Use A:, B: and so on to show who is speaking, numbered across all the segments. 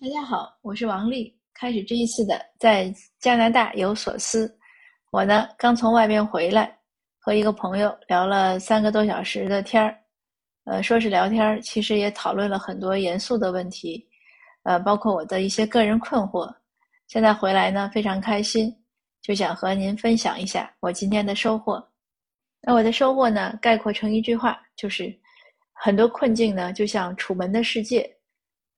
A: 大家好，我是王丽。开始这一次的在加拿大有所思，我呢刚从外边回来，和一个朋友聊了三个多小时的天儿。呃，说是聊天儿，其实也讨论了很多严肃的问题，呃，包括我的一些个人困惑。现在回来呢，非常开心，就想和您分享一下我今天的收获。那我的收获呢，概括成一句话，就是很多困境呢，就像楚门的世界。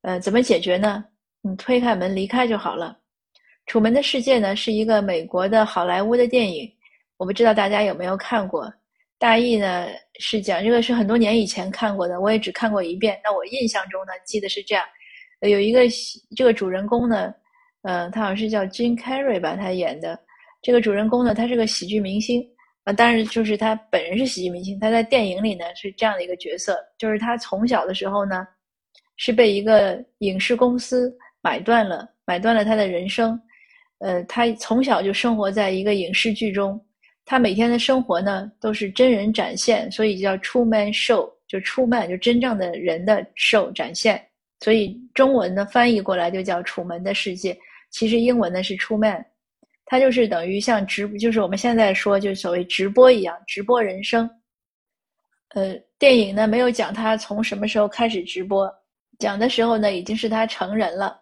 A: 呃，怎么解决呢？你推开门离开就好了。《楚门的世界》呢是一个美国的好莱坞的电影，我不知道大家有没有看过。大意呢是讲这个是很多年以前看过的，我也只看过一遍。那我印象中呢记得是这样：有一个这个主人公呢，呃，他好像是叫 Jim Carrey 吧，他演的这个主人公呢，他是个喜剧明星啊。当然就是他本人是喜剧明星，他在电影里呢是这样的一个角色，就是他从小的时候呢是被一个影视公司。买断了，买断了他的人生。呃，他从小就生活在一个影视剧中，他每天的生活呢都是真人展现，所以叫 True Man Show，就出卖就真正的人的 show 展现。所以中文呢翻译过来就叫《楚门的世界》，其实英文呢是 True Man，他就是等于像直，就是我们现在说就所谓直播一样，直播人生。呃，电影呢没有讲他从什么时候开始直播，讲的时候呢已经是他成人了。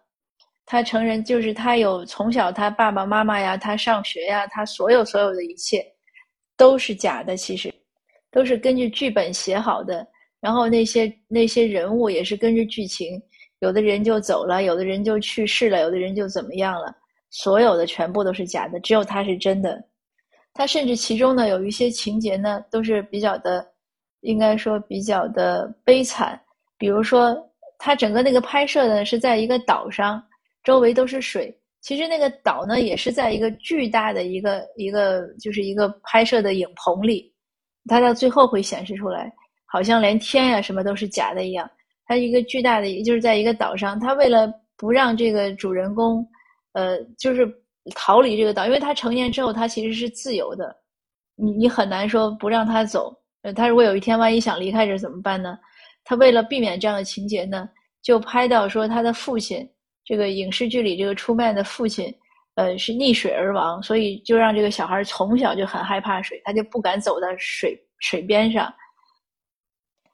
A: 他成人就是他有从小他爸爸妈妈呀，他上学呀，他所有所有的一切都是假的，其实都是根据剧本写好的。然后那些那些人物也是根据剧情，有的人就走了，有的人就去世了，有的人就怎么样了，所有的全部都是假的，只有他是真的。他甚至其中呢有一些情节呢都是比较的，应该说比较的悲惨。比如说他整个那个拍摄呢是在一个岛上。周围都是水，其实那个岛呢，也是在一个巨大的一个一个，就是一个拍摄的影棚里。它到最后会显示出来，好像连天呀什么都是假的一样。它一个巨大的，也就是在一个岛上，他为了不让这个主人公，呃，就是逃离这个岛，因为他成年之后，他其实是自由的。你你很难说不让他走。呃，他如果有一天万一想离开这怎么办呢？他为了避免这样的情节呢，就拍到说他的父亲。这个影视剧里，这个出卖的父亲，呃，是溺水而亡，所以就让这个小孩从小就很害怕水，他就不敢走到水水边上。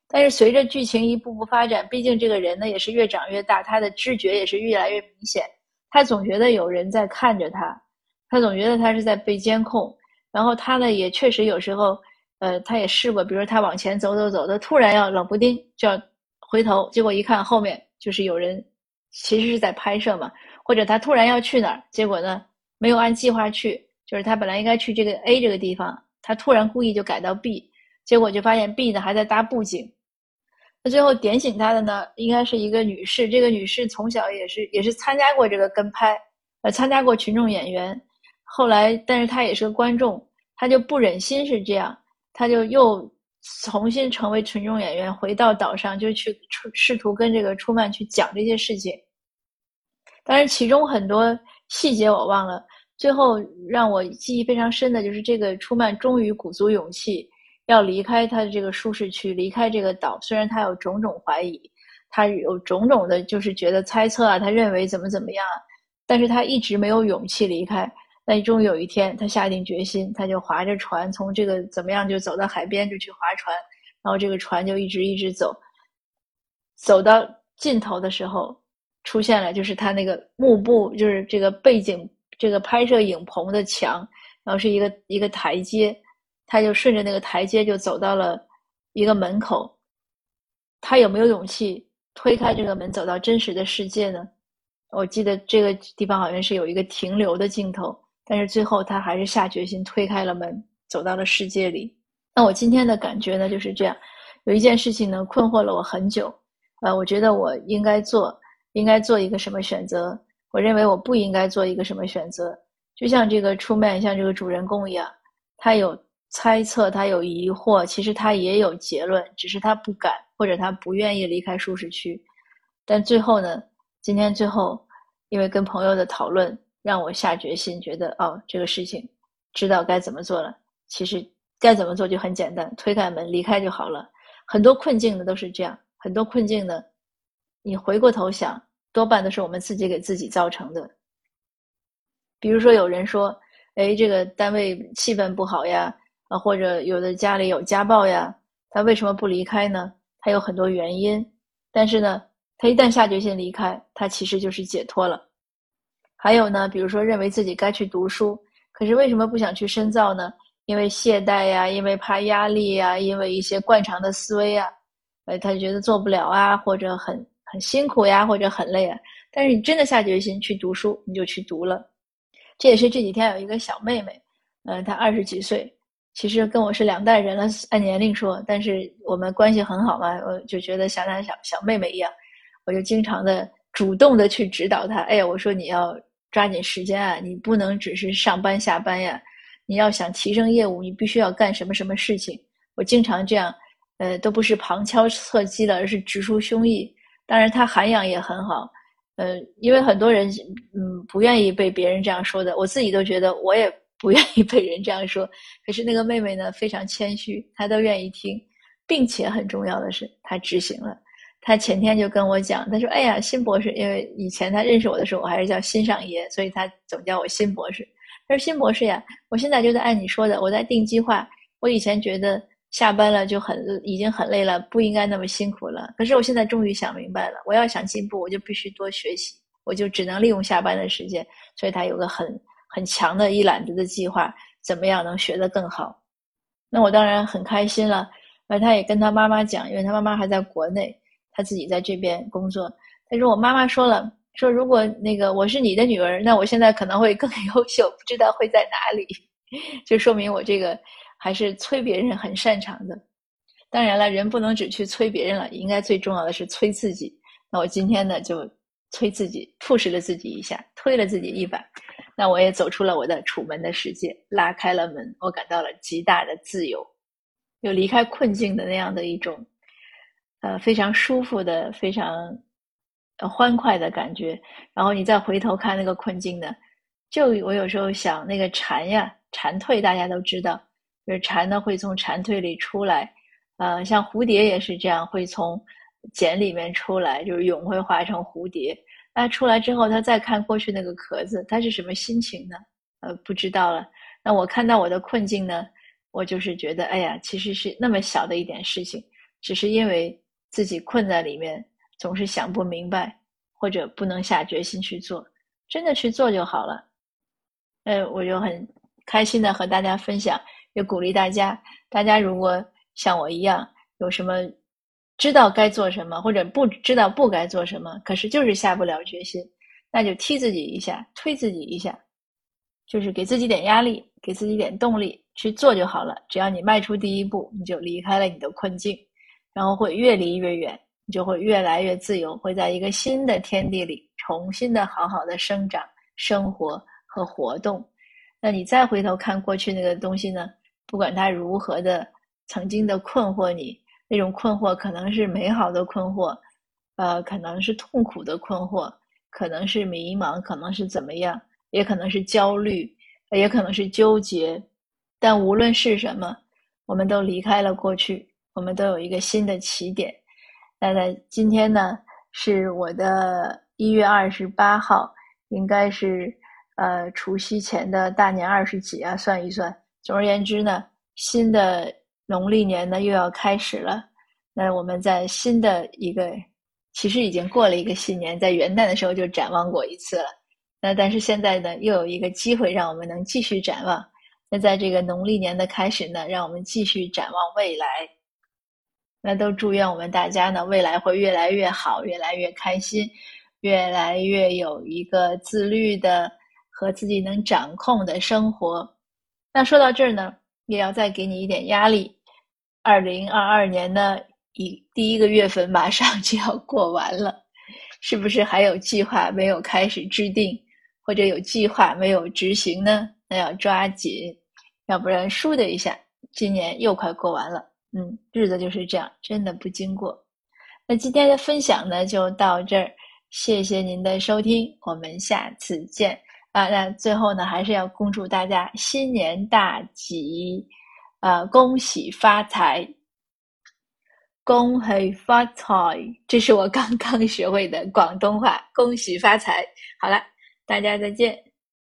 A: 但是随着剧情一步步发展，毕竟这个人呢也是越长越大，他的知觉也是越来越明显，他总觉得有人在看着他，他总觉得他是在被监控。然后他呢也确实有时候，呃，他也试过，比如他往前走走走，他突然要冷不丁就要回头，结果一看后面就是有人。其实是在拍摄嘛，或者他突然要去哪儿，结果呢没有按计划去，就是他本来应该去这个 A 这个地方，他突然故意就改到 B，结果就发现 B 呢还在搭布景。那最后点醒他的呢，应该是一个女士，这个女士从小也是也是参加过这个跟拍，呃，参加过群众演员，后来但是她也是个观众，她就不忍心是这样，她就又。重新成为群众演员，回到岛上就去试图跟这个出曼去讲这些事情。但是，其中很多细节我忘了。最后让我记忆非常深的就是这个出曼终于鼓足勇气要离开他的这个舒适区，离开这个岛。虽然他有种种怀疑，他有种种的，就是觉得猜测啊，他认为怎么怎么样，但是他一直没有勇气离开。那终于有一天，他下定决心，他就划着船从这个怎么样就走到海边就去划船，然后这个船就一直一直走，走到尽头的时候，出现了就是他那个幕布，就是这个背景这个拍摄影棚的墙，然后是一个一个台阶，他就顺着那个台阶就走到了一个门口。他有没有勇气推开这个门走到真实的世界呢？我记得这个地方好像是有一个停留的镜头。但是最后，他还是下决心推开了门，走到了世界里。那我今天的感觉呢，就是这样。有一件事情呢，困惑了我很久。呃，我觉得我应该做，应该做一个什么选择？我认为我不应该做一个什么选择。就像这个出卖，像这个主人公一样，他有猜测，他有疑惑，其实他也有结论，只是他不敢，或者他不愿意离开舒适区。但最后呢，今天最后，因为跟朋友的讨论。让我下决心，觉得哦，这个事情知道该怎么做了。其实该怎么做就很简单，推开门离开就好了。很多困境呢都是这样，很多困境呢，你回过头想，多半都是我们自己给自己造成的。比如说，有人说：“哎，这个单位气氛不好呀，啊，或者有的家里有家暴呀，他为什么不离开呢？他有很多原因。但是呢，他一旦下决心离开，他其实就是解脱了。还有呢，比如说认为自己该去读书，可是为什么不想去深造呢？因为懈怠呀，因为怕压力呀，因为一些惯常的思维啊，呃，他就觉得做不了啊，或者很很辛苦呀，或者很累啊。但是你真的下决心去读书，你就去读了。这也是这几天有一个小妹妹，嗯，她二十几岁，其实跟我是两代人了，按年龄说，但是我们关系很好嘛，我就觉得像她小小妹妹一样，我就经常的主动的去指导她。哎呀，我说你要抓紧时间啊，你不能只是上班下班呀，你要想提升业务，你必须要干什么什么事情。我经常这样，呃，都不是旁敲侧击的，而是直抒胸臆。当然，他涵养也很好。呃，因为很多人嗯不愿意被别人这样说的，我自己都觉得我也不愿意被人这样说。可是那个妹妹呢，非常谦虚，她都愿意听，并且很重要的是，她执行了。他前天就跟我讲，他说：“哎呀，新博士，因为以前他认识我的时候，我还是叫新上爷，所以他总叫我新博士。他说：新博士呀，我现在就在按你说的，我在定计划。我以前觉得。”下班了就很已经很累了，不应该那么辛苦了。可是我现在终于想明白了，我要想进步，我就必须多学习，我就只能利用下班的时间。所以他有个很很强的一揽子的计划，怎么样能学得更好？那我当然很开心了。而他也跟他妈妈讲，因为他妈妈还在国内，他自己在这边工作。他说：“我妈妈说了，说如果那个我是你的女儿，那我现在可能会更 优秀，不知道会在哪里。”就说明我这个。还是催别人很擅长的，当然了，人不能只去催别人了，应该最重要的是催自己。那我今天呢，就催自己，push 了自己一下，推了自己一把，那我也走出了我的楚门的世界，拉开了门，我感到了极大的自由，有离开困境的那样的一种，呃，非常舒服的、非常欢快的感觉。然后你再回头看那个困境呢，就我有时候想，那个蝉呀，蝉蜕，大家都知道。就是蝉呢，会从蝉蜕里出来，呃，像蝴蝶也是这样，会从茧里面出来，就是蛹会化成蝴蝶。那出来之后，它再看过去那个壳子，它是什么心情呢？呃，不知道了。那我看到我的困境呢，我就是觉得，哎呀，其实是那么小的一点事情，只是因为自己困在里面，总是想不明白，或者不能下决心去做，真的去做就好了。呃，我就很开心的和大家分享。也鼓励大家，大家如果像我一样有什么知道该做什么，或者不知道不该做什么，可是就是下不了决心，那就踢自己一下，推自己一下，就是给自己点压力，给自己点动力去做就好了。只要你迈出第一步，你就离开了你的困境，然后会越离越远，你就会越来越自由，会在一个新的天地里重新的好好的生长、生活和活动。那你再回头看过去那个东西呢？不管他如何的曾经的困惑你，那种困惑可能是美好的困惑，呃，可能是痛苦的困惑，可能是迷茫，可能是怎么样，也可能是焦虑，也可能是纠结。但无论是什么，我们都离开了过去，我们都有一个新的起点。那在今天呢，是我的一月二十八号，应该是呃除夕前的大年二十几啊，算一算。总而言之呢，新的农历年呢又要开始了。那我们在新的一个，其实已经过了一个新年，在元旦的时候就展望过一次了。那但是现在呢，又有一个机会让我们能继续展望。那在这个农历年的开始呢，让我们继续展望未来。那都祝愿我们大家呢，未来会越来越好，越来越开心，越来越有一个自律的和自己能掌控的生活。那说到这儿呢，也要再给你一点压力。二零二二年呢，一第一个月份马上就要过完了，是不是还有计划没有开始制定，或者有计划没有执行呢？那要抓紧，要不然倏的一下，今年又快过完了。嗯，日子就是这样，真的不经过。那今天的分享呢，就到这儿，谢谢您的收听，我们下次见。啊，那最后呢，还是要恭祝大家新年大吉，呃，恭喜发财。恭喜发财，这是我刚刚学会的广东话。恭喜发财！好了，大家再见。